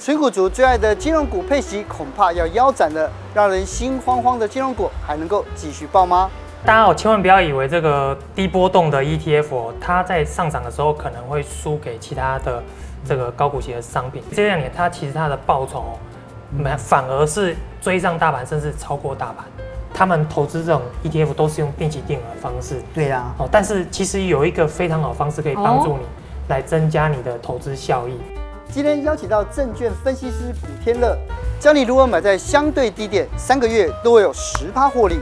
存股族最爱的金融股配息恐怕要腰斩了，让人心慌慌的金融股还能够继续爆吗？大家哦，千万不要以为这个低波动的 ETF 哦，它在上涨的时候可能会输给其他的这个高股息的商品。这两年它其实它的报酬没反而是追上大盘，甚至超过大盘。他们投资这种 ETF 都是用定期定额的方式。对呀。哦，但是其实有一个非常好方式可以帮助你来增加你的投资效益。今天邀请到证券分析师古天乐，教你如何买在相对低点，三个月都会有十趴获利。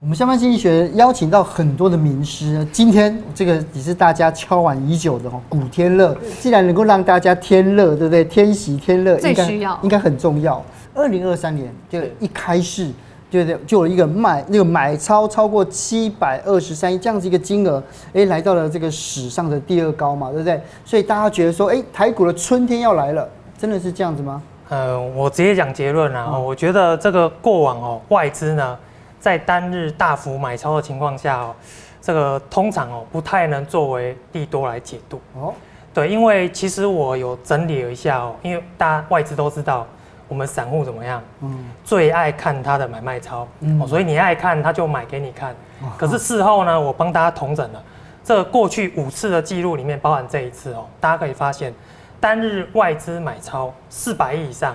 我们相关经济学邀请到很多的名师，今天这个也是大家敲碗已久的哦，古天乐。既然能够让大家天乐，对不对？天喜天乐，最需要应该很重要。二零二三年就一开市，对对，就有一个卖那个买超超过七百二十三亿这样子一个金额，哎，来到了这个史上的第二高嘛，对不对？所以大家觉得说，哎，台股的春天要来了，真的是这样子吗？呃，我直接讲结论啊，我觉得这个过往哦，外资呢。在单日大幅买超的情况下哦，这个通常哦不太能作为利多来解读哦。对，因为其实我有整理了一下哦，因为大家外资都知道我们散户怎么样，嗯，最爱看他的买卖超，嗯，所以你爱看他就买给你看。可是事后呢，我帮大家统整了。这个过去五次的记录里面，包含这一次哦，大家可以发现单日外资买超四百亿以上。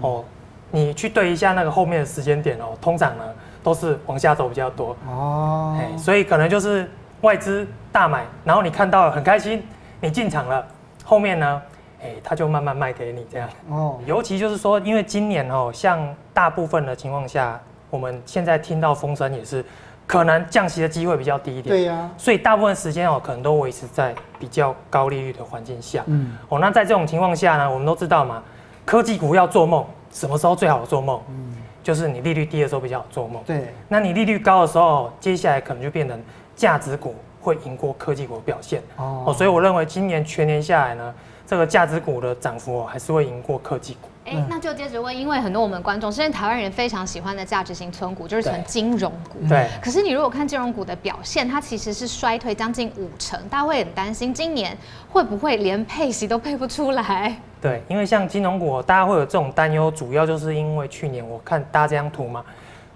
哦，你去对一下那个后面的时间点哦，通常呢。都是往下走比较多。哦，所以可能就是外资大买，然后你看到了很开心，你进场了，后面呢，哎，他就慢慢卖给你这样哦。尤其就是说，因为今年哦，像大部分的情况下，我们现在听到风声也是，可能降息的机会比较低一点。对呀，所以大部分时间哦，可能都维持在比较高利率的环境下。嗯，哦，那在这种情况下呢，我们都知道嘛，科技股要做梦，什么时候最好做梦？嗯。就是你利率低的时候比较好做梦，对。那你利率高的时候，接下来可能就变成价值股会赢过科技股的表现哦。所以我认为今年全年下来呢，这个价值股的涨幅还是会赢过科技股。哎，那就接着问，因为很多我们观众，现在台湾人非常喜欢的价值型存股，就是存金融股。对。可是你如果看金融股的表现，它其实是衰退将近五成，大家会很担心今年会不会连配息都配不出来？对，因为像金融股，大家会有这种担忧，主要就是因为去年我看大家这张图嘛，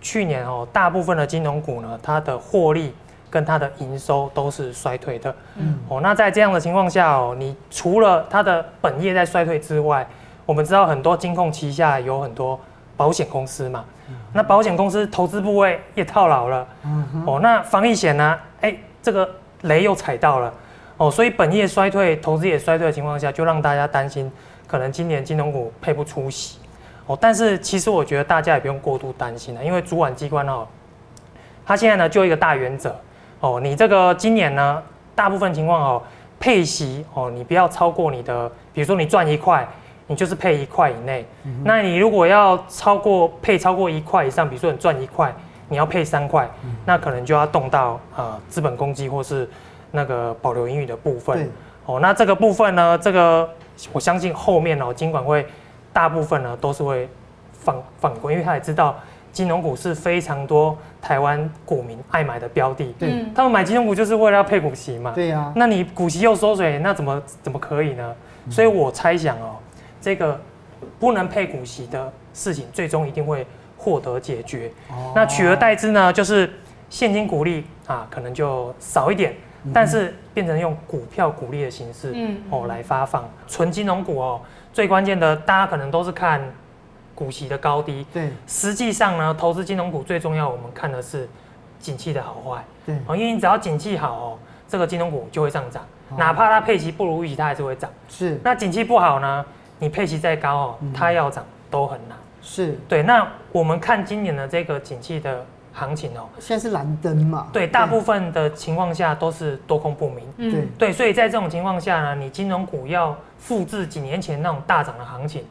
去年哦，大部分的金融股呢，它的获利跟它的营收都是衰退的。嗯。哦，那在这样的情况下哦，你除了它的本业在衰退之外，我们知道很多金控旗下有很多保险公司嘛，嗯那保险公司投资部位也套牢了，嗯哦，那防疫险呢？哎，这个雷又踩到了，哦，所以本业衰退，投资也衰退的情况下，就让大家担心，可能今年金融股配不出息，哦，但是其实我觉得大家也不用过度担心了，因为主管机关哦，他现在呢就一个大原则，哦，你这个今年呢，大部分情况哦，配息哦，你不要超过你的，比如说你赚一块。你就是配一块以内，嗯、那你如果要超过配超过一块以上，比如说你赚一块，你要配三块，嗯、那可能就要动到呃资本公积或是那个保留盈余的部分。哦，那这个部分呢，这个我相信后面哦，金管会大部分呢都是会放放过，因为他也知道金融股是非常多台湾股民爱买的标的。对，他们买金融股就是为了要配股息嘛。对呀、啊。那你股息又缩水，那怎么怎么可以呢？嗯、所以我猜想哦。这个不能配股息的事情，最终一定会获得解决。哦、那取而代之呢，就是现金股利啊，可能就少一点，但是变成用股票股利的形式，嗯，哦来发放。纯金融股哦，最关键的，大家可能都是看股息的高低。对，实际上呢，投资金融股最重要，我们看的是景气的好坏。对，哦，因为你只要景气好哦，这个金融股就会上涨，哦、哪怕它配息不如预期，它还是会涨。是，那景气不好呢？你配息再高哦，它要涨都很难。是对，那我们看今年的这个景气的行情哦，现在是蓝灯嘛？对，大部分的情况下都是多空不明。对对，所以在这种情况下呢，你金融股要复制几年前那种大涨的行情，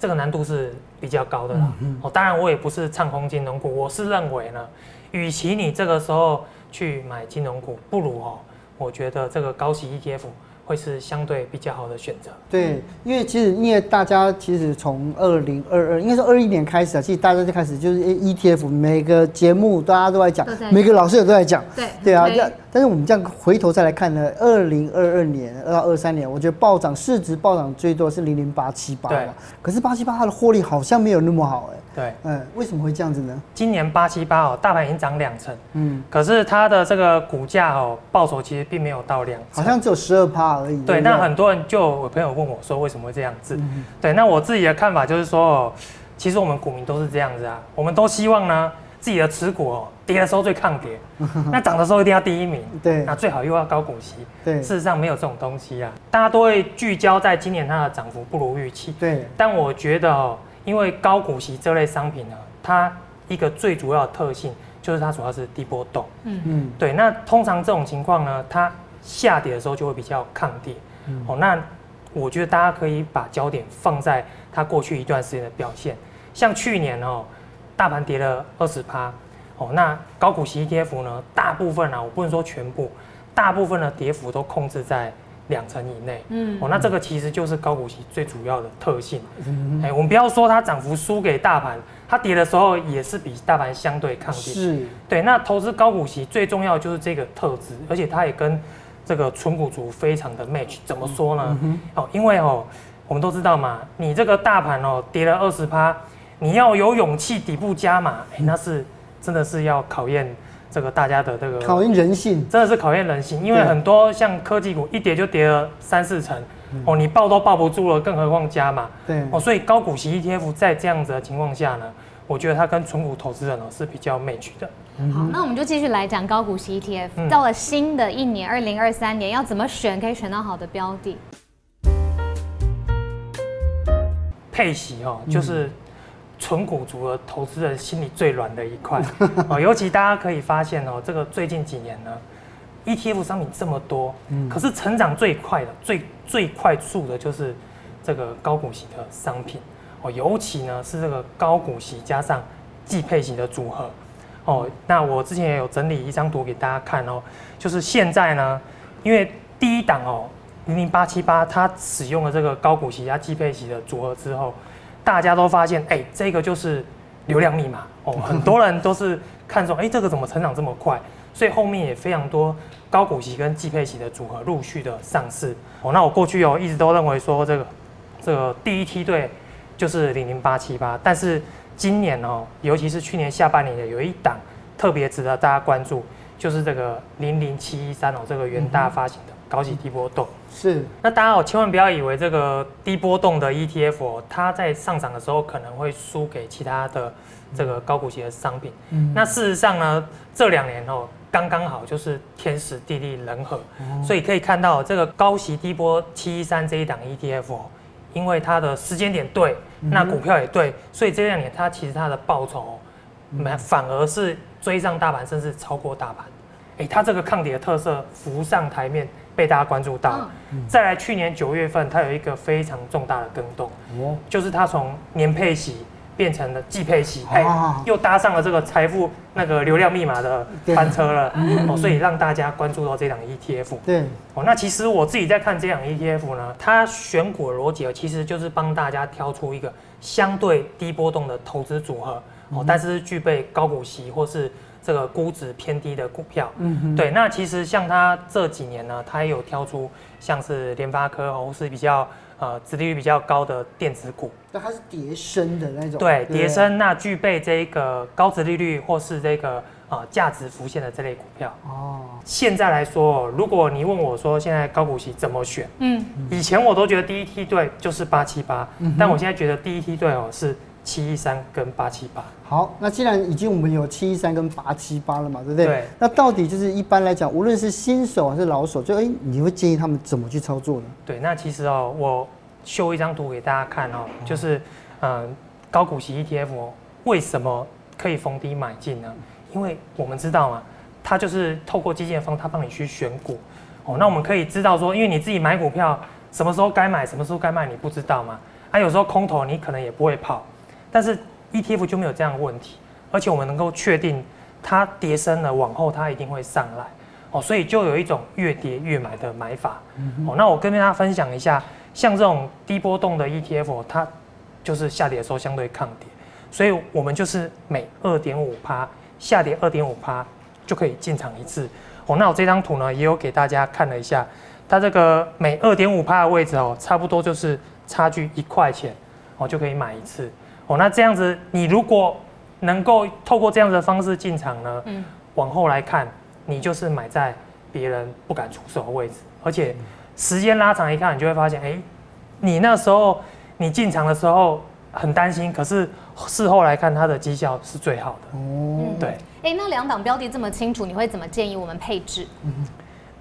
这个难度是比较高的啦。哦，当然我也不是唱空金融股，我是认为呢，与其你这个时候去买金融股，不如哦，我觉得这个高息 ETF。会是相对比较好的选择。对，因为其实因为大家其实从二零二二，应该是二一年开始啊，其实大家就开始就是 ETF，每个节目大家都在讲，每个老师也都在讲。对对啊，这但是我们这样回头再来看呢，二零二二年二到二三年，我觉得暴涨市值暴涨最多是零零八七八。对。可是八七八它的获利好像没有那么好哎。对。嗯，为什么会这样子呢？今年八七八哦，大盘已经涨两成，嗯，可是它的这个股价哦，报酬其实并没有到两成，好像只有十二趴而已。对，那很多人就有朋友问我说，为什么会这样子？嗯、对，那我自己的看法就是说，其实我们股民都是这样子啊，我们都希望呢，自己的持股哦，跌的时候最抗跌，那涨的时候一定要第一名，对，那最好又要高股息，对，事实上没有这种东西啊，大家都会聚焦在今年它的涨幅不如预期，对，但我觉得哦，因为高股息这类商品呢，它一个最主要的特性就是它主要是低波动，嗯。嗯，对，那通常这种情况呢，它下跌的时候就会比较抗跌，嗯、哦，那我觉得大家可以把焦点放在它过去一段时间的表现，像去年哦。大盘跌了二十趴，哦，那高股息 ETF 呢？大部分啊，我不能说全部，大部分的跌幅都控制在两成以内。嗯，哦，那这个其实就是高股息最主要的特性。嗯，哎，我们不要说它涨幅输给大盘，它跌的时候也是比大盘相对抗跌。是，对。那投资高股息最重要就是这个特质，而且它也跟这个纯股族非常的 match。怎么说呢？嗯、哦，因为哦，我们都知道嘛，你这个大盘哦跌了二十趴。你要有勇气底部加码，哎，那是真的是要考验这个大家的这个考验人性，真的是考验人性，因为很多像科技股一跌就跌了三四成，哦，你抱都抱不住了，更何况加码，对，哦，所以高股息 ETF 在这样子的情况下呢，我觉得它跟存股投资人呢是比较 match 的。好，那我们就继续来讲高股息 ETF，到了新的一年二零二三年，要怎么选可以选到好的标的？配息哦，就是。纯股族的投资人心里最软的一块哦，尤其大家可以发现哦，这个最近几年呢，ETF 商品这么多，可是成长最快的、最最快速的就是这个高股息的商品哦，尤其呢是这个高股息加上季配型的组合哦。那我之前也有整理一张图给大家看哦，就是现在呢，因为第一档哦，零零八七八它使用了这个高股息加季配息的组合之后。大家都发现，哎、欸，这个就是流量密码哦。很多人都是看中，哎、欸，这个怎么成长这么快？所以后面也非常多高股息跟季配息的组合陆续的上市哦。那我过去哦一直都认为说，这个这个第一梯队就是零零八七八，但是今年哦，尤其是去年下半年的有一档特别值得大家关注，就是这个零零七一三哦，这个元大发行的。高息低波动是，那大家哦，千万不要以为这个低波动的 ETF 哦，它在上涨的时候可能会输给其他的这个高股息的商品。嗯，那事实上呢，这两年哦，刚刚好就是天时地利人和，所以可以看到这个高息低波七一三这一档 ETF 哦，因为它的时间点对，那股票也对，所以这两年它其实它的报酬，反而是追上大盘，甚至超过大盘。哎，它这个抗跌的特色浮上台面。被大家关注到，再来去年九月份，它有一个非常重大的更动，就是它从年配息变成了季配息，哎，又搭上了这个财富那个流量密码的翻车了，哦，所以让大家关注到这档 ETF。对，哦，那其实我自己在看这档 ETF 呢，它选股的逻辑其实就是帮大家挑出一个相对低波动的投资组合，哦，但是具备高股息或是。这个估值偏低的股票，嗯哼，对，那其实像它这几年呢，它也有挑出像是联发科或是比较呃殖利率比较高的电子股，那它是叠升的那种，对，叠升，那具备这个高殖利率或是这个呃价值浮现的这类股票。哦，现在来说，如果你问我说现在高股息怎么选，嗯，以前我都觉得第一梯队就是八七八，但我现在觉得第一梯队哦是。七一三跟八七八，好，那既然已经我们有七一三跟八七八了嘛，对不对？对。那到底就是一般来讲，无论是新手还是老手，就哎、欸，你会建议他们怎么去操作呢？对，那其实哦，我秀一张图给大家看哦，就是嗯，高股息 ETF 为什么可以逢低买进呢？因为我们知道嘛，它就是透过基建方，它帮你去选股哦。那我们可以知道说，因为你自己买股票，什么时候该买，什么时候该卖，你不知道嘛？啊，有时候空头你可能也不会跑。但是 ETF 就没有这样的问题，而且我们能够确定它跌深了，往后它一定会上来。哦，所以就有一种越跌越买的买法。哦，那我跟大家分享一下，像这种低波动的 ETF，它就是下跌的时候相对抗跌，所以我们就是每二点五趴下跌二点五趴就可以进场一次。哦，那我这张图呢也有给大家看了一下，它这个每二点五趴的位置哦，差不多就是差距一块钱哦就可以买一次。哦，那这样子你如果能够透过这样子的方式进场呢，嗯，往后来看。你就是买在别人不敢出手的位置，而且时间拉长一看，你就会发现，哎、欸，你那时候你进场的时候很担心，可是事后来看，它的绩效是最好的。哦，对。哎、欸，那两档标的这么清楚，你会怎么建议我们配置？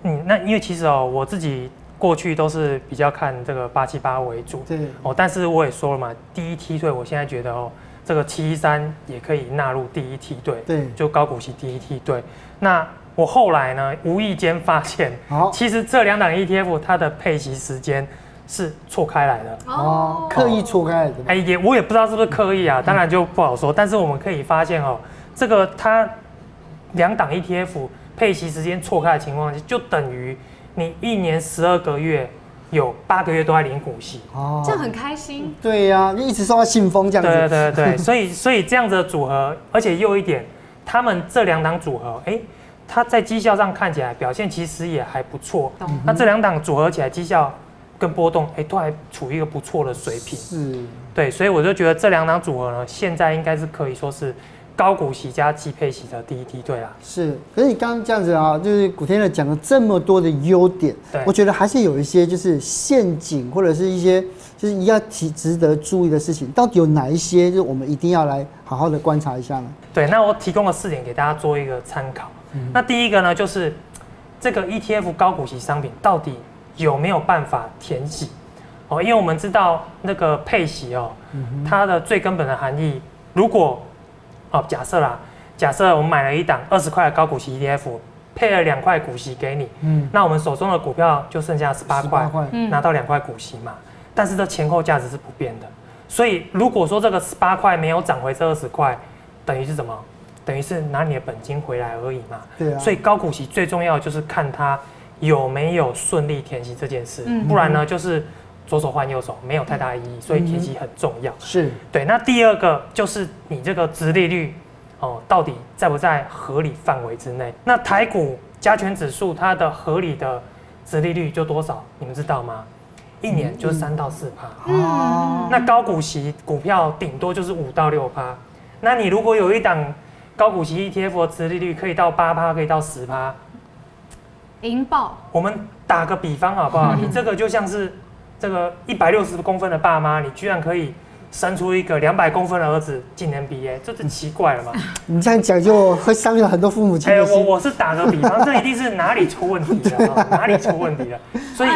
嗯，那因为其实哦，我自己过去都是比较看这个八七八为主。对。哦，但是我也说了嘛，第一梯队，我现在觉得哦，这个七一三也可以纳入第一梯队。对。就高股息第一梯队。那我后来呢，无意间发现，其实这两档 ETF 它的配息时间是错开来的哦，刻意错开来的。哎，也我也不知道是不是刻意啊，当然就不好说。但是我们可以发现哦，这个它两档 ETF 配息时间错开的情况下，就等于你一年十二个月有八个月都在领股息哦，这样很开心。对呀，你一直收到信封这样子。对对对，所以所以这样子的组合，而且又一点，他们这两档组合，哎。它在绩效上看起来表现其实也还不错，嗯、那这两档组合起来绩效跟波动，哎、欸，都还处于一个不错的水平。是，对，所以我就觉得这两档组合呢，现在应该是可以说是高股息加季配息的第一梯队啊。是，可是你刚刚这样子啊，就是古天乐讲了这么多的优点，对我觉得还是有一些就是陷阱或者是一些就是要提值得注意的事情，到底有哪一些，就是我们一定要来好好的观察一下呢？对，那我提供了四点给大家做一个参考。嗯、那第一个呢，就是这个 ETF 高股息商品到底有没有办法填息哦？因为我们知道那个配息哦，它的最根本的含义，如果哦假设啦，假设我们买了一档二十块的高股息 ETF，配了两块股息给你，嗯，那我们手中的股票就剩下十八块，拿到两块股息嘛，嗯、但是这前后价值是不变的，所以如果说这个十八块没有涨回这二十块，等于是什么？等于是拿你的本金回来而已嘛，对啊。所以高股息最重要的就是看它有没有顺利填息这件事，嗯、不然呢就是左手换右手，没有太大意义。所以贴息很重要。是对。那第二个就是你这个殖利率哦，到底在不在合理范围之内？那台股加权指数它的合理的殖利率就多少？你们知道吗？一年就是三到四趴。嗯。那高股息股票顶多就是五到六趴。那你如果有一档高股息 ETF 的殖利率可以到八趴，可以到十趴，赢爆！我们打个比方好不好？你这个就像是这个一百六十公分的爸妈，你居然可以生出一个两百公分的儿子进 NBA，这是奇怪了嘛？你这样讲就会伤了很多父母亲。哎，我我是打个比方，这一定是哪里出问题了，哪里出问题了？所以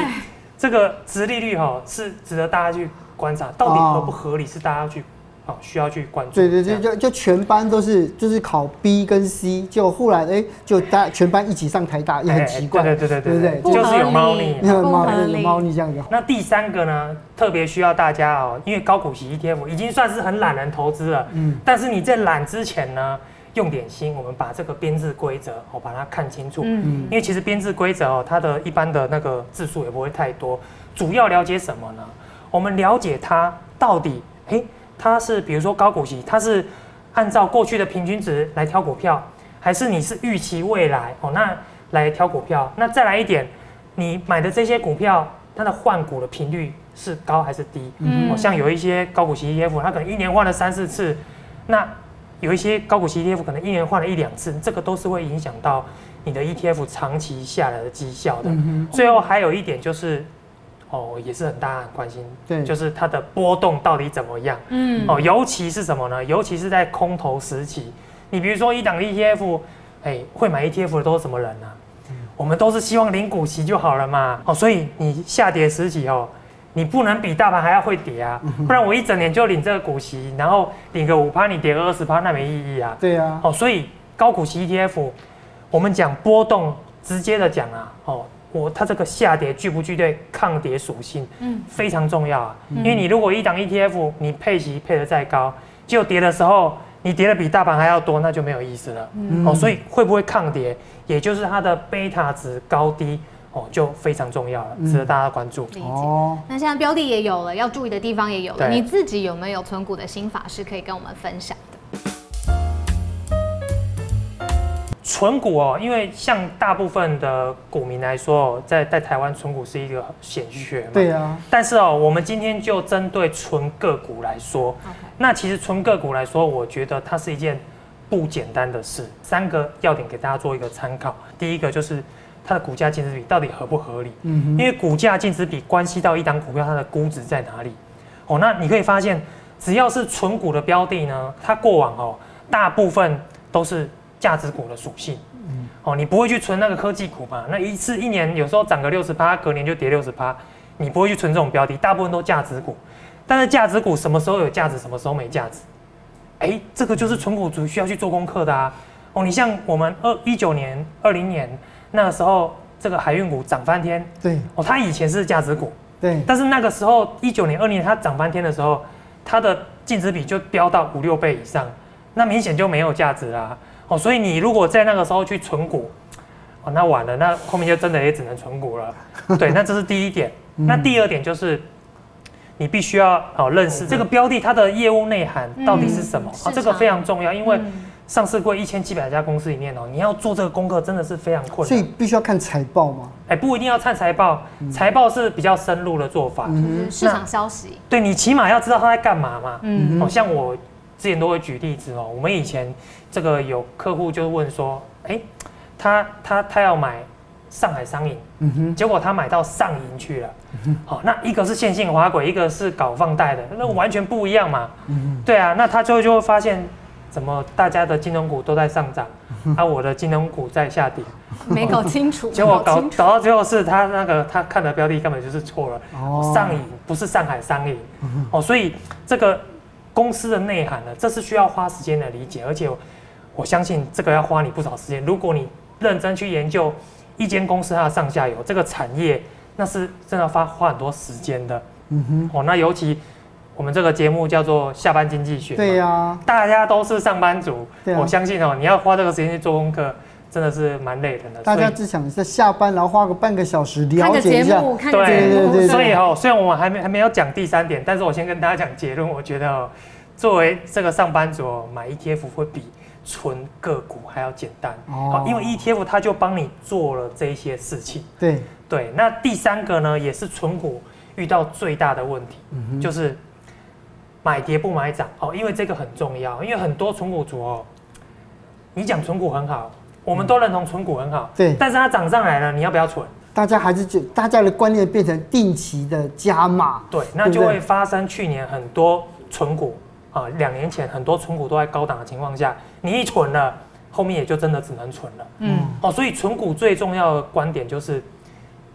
这个殖利率哈是值得大家去观察，到底合不合理，是大家要去。好，需要去关注。对对对，就就全班都是就是考 B 跟 C，就后来哎，就大全班一起上台大，也很奇怪。对对对对对，就是有猫腻，有猫腻，有猫腻这样子。那第三个呢，特别需要大家哦，因为高股息 ETF 已经算是很懒人投资了。嗯。但是你在懒之前呢，用点心，我们把这个编制规则哦，把它看清楚。嗯。因为其实编制规则哦，它的一般的那个字数也不会太多，主要了解什么呢？我们了解它到底哎。它是比如说高股息，它是按照过去的平均值来挑股票，还是你是预期未来哦，那来挑股票？那再来一点，你买的这些股票，它的换股的频率是高还是低？嗯，哦，像有一些高股息 ETF，它可能一年换了三四次，那有一些高股息 ETF 可能一年换了一两次，这个都是会影响到你的 ETF 长期下来的绩效的。嗯，最后还有一点就是。哦，也是很大家很关心，对，就是它的波动到底怎么样？嗯，哦，尤其是什么呢？尤其是在空头时期，你比如说一档 ETF，哎，会买 ETF 的都是什么人呢？嗯，我们都是希望领股息就好了嘛。哦，所以你下跌时期哦，你不能比大盘还要会跌啊，不然我一整年就领这个股息，然后领个五趴，你跌个二十趴，那没意义啊。对啊。哦，所以高股息 ETF，我们讲波动，直接的讲啊，哦。我它这个下跌具不具备抗跌属性，嗯，非常重要啊。因为你如果一档 ETF 你配息配得再高，就跌的时候你跌的比大盘还要多，那就没有意思了。嗯哦，所以会不会抗跌，也就是它的贝塔值高低哦，就非常重要了，值得大家关注。理解。哦，那现在标的也有了，要注意的地方也有了。你自己有没有存股的心法是可以跟我们分享存股哦，因为像大部分的股民来说哦，在在台湾存股是一个显学嘛。对啊，但是哦，我们今天就针对存个股来说那其实存个股来说，我觉得它是一件不简单的事。三个要点给大家做一个参考。第一个就是它的股价净值比到底合不合理？嗯因为股价净值比关系到一档股票它的估值在哪里。哦，那你可以发现，只要是存股的标的呢，它过往哦，大部分都是价值股的属性。嗯哦，你不会去存那个科技股嘛？那一次一年有时候涨个六十趴，隔年就跌六十趴，你不会去存这种标的，大部分都价值股。但是价值股什么时候有价值，什么时候没价值？哎，这个就是存股族需要去做功课的啊。哦，你像我们二一九年、二零年那个时候，这个海运股涨翻天，对哦，它以前是价值股，对，但是那个时候一九年、二零年它涨翻天的时候，它的净值比就飙到五六倍以上，那明显就没有价值啦。哦，所以你如果在那个时候去存股，哦，那晚了，那后面就真的也只能存股了。对，那这是第一点。那第二点就是，你必须要哦认识这个标的它的业务内涵到底是什么啊、嗯这个非常重要，因为嗯上市过一千七百家公司里面哦，你要做这个功课真的是非常困难所以。必须要看财报吗。哎，不一定要看财报，财报是比较深入的做法。就是市场消息。对你起码要知道他在干嘛嘛。嗯哦，像我之前都会举例子哦，我们以前这个有客户就问说，哎，他他他要买上海商银，嗯哼，结果他买到上银去了。好、那一个是线性滑轨，一个是搞放贷的，那完全不一样嘛。对啊，那他最后就会发现，怎么大家的金融股都在上涨，啊，我的金融股在下跌。没搞清楚，结果搞搞到最后是他那个他看的标的根本就是错了，哦。上银不是上海商银，哦，所以这个公司的内涵呢，这是需要花时间来理解，而且我我相信这个要花你不少时间。如果你认真去研究一间公司它的上下游这个产业，那是真的花花很多时间的。嗯哼，哦，那尤其我们这个节目叫做下班经济学，对呀，大家都是上班族，啊我相信哦，你要花这个时间去做功课，真的是蛮累人的。大家只想在下班，然后花个半个小时看了解一下。个节目，看个对节目，对对所以哦，虽然我们还没还没有讲第三点，但是我先跟大家讲结论。我觉得哦，作为这个上班族哦，买 ETF 会比存个股还要简单哦哦，因为 ETF 它就帮你做了这一些事情。对，对，那第三个呢，也是存股遇到最大的问题，嗯就是买跌不买涨哦，因为这个很重要，因为很多存股族哦，你讲存股很好，我们都认同存股很好，对但是它涨上来了，你要不要存？大家还是就大家的观念变成定期的加码。对，那就会发生去年很多存股啊，两年前很多存股都在高档的情况下，你一存了，后面也就真的只能存了。嗯，哦，所以存股最重要的观点就是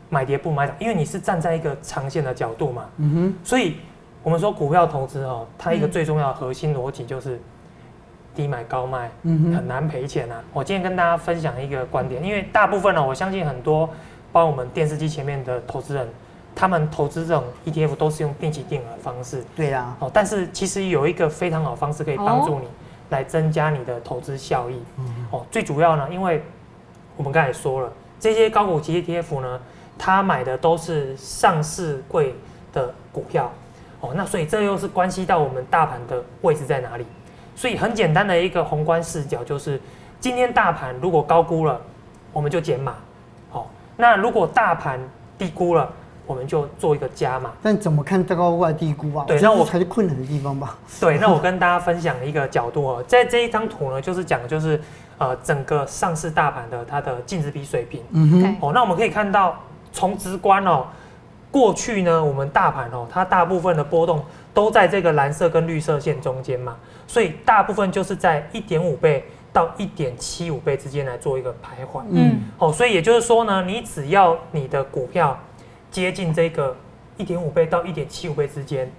买跌不买涨，因为你是站在一个长线的角度嘛。嗯哼所以我们说股票投资哦，它一个嗯最重要的核心逻辑就是低买高卖，嗯很难赔钱啊。我今天跟大家分享一个观点，因为大部分呢，我相信很多包括我们电视机前面的投资人，他们投资这种 ETF 都是用定期定额方式哼，对呀，哦。但是其实有一个非常好方式可以帮助你来增加你的投资效益嗯哦。最主要呢，因为我们刚才说了，这些高股息 ETF 呢，它买的都是上市柜的股票哦，那所以这又是关系到我们大盘的位置在哪里。所以很简单的一个宏观视角就是，今天大盘如果高估了，我们就减码，哦，那如果大盘低估了，我们就做一个加码。但怎么看高外低估啊？对那我才是困难的地方吧。对，那我跟大家分享一个角度哦，在这一张图呢，就是讲的就是呃整个上市大盘的它的净值比水平。嗯哼哦，那我们可以看到，从直观哦，过去呢，我们大盘哦，它大部分的波动都在这个蓝色跟绿色线中间嘛，所以大部分就是在一点五倍到一点七五倍之间来做一个徘徊。嗯，哦，所以也就是说呢，你只要你的股票接近这个一点五倍到一点七五倍之间，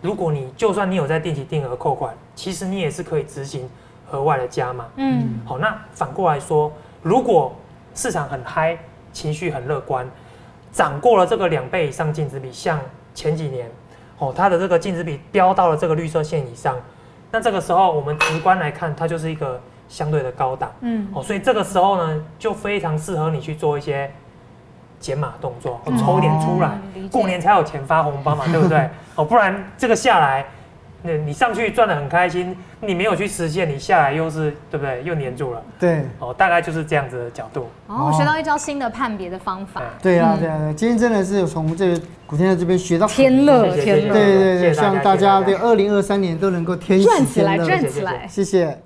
如果你就算你有在定期定额扣款，其实你也是可以执行额外的加码。嗯，好，那反过来说，如果市场很嗨，情绪很乐观，涨过了这个两倍以上净值比，像前几年，哦，它的这个净值比飙到了这个绿色线以上，那这个时候我们直观来看，它就是一个相对的高档，嗯，哦，所以这个时候呢，就非常适合你去做一些减码动作，哦，抽点出来，过年才有钱发红包嘛，对不对？哦，不然这个下来。那你上去赚的很开心，你没有去实现，你下来又是对不对？又黏住了。对，哦，大概就是这样子的角度。哦，我学到一招新的判别的方法。对啊，对啊，今天真的是有从这个古天乐这边学到天乐，天乐。对对对，希望大家对二零二三年都能够天喜天乐，赚起来，赚起来，谢谢。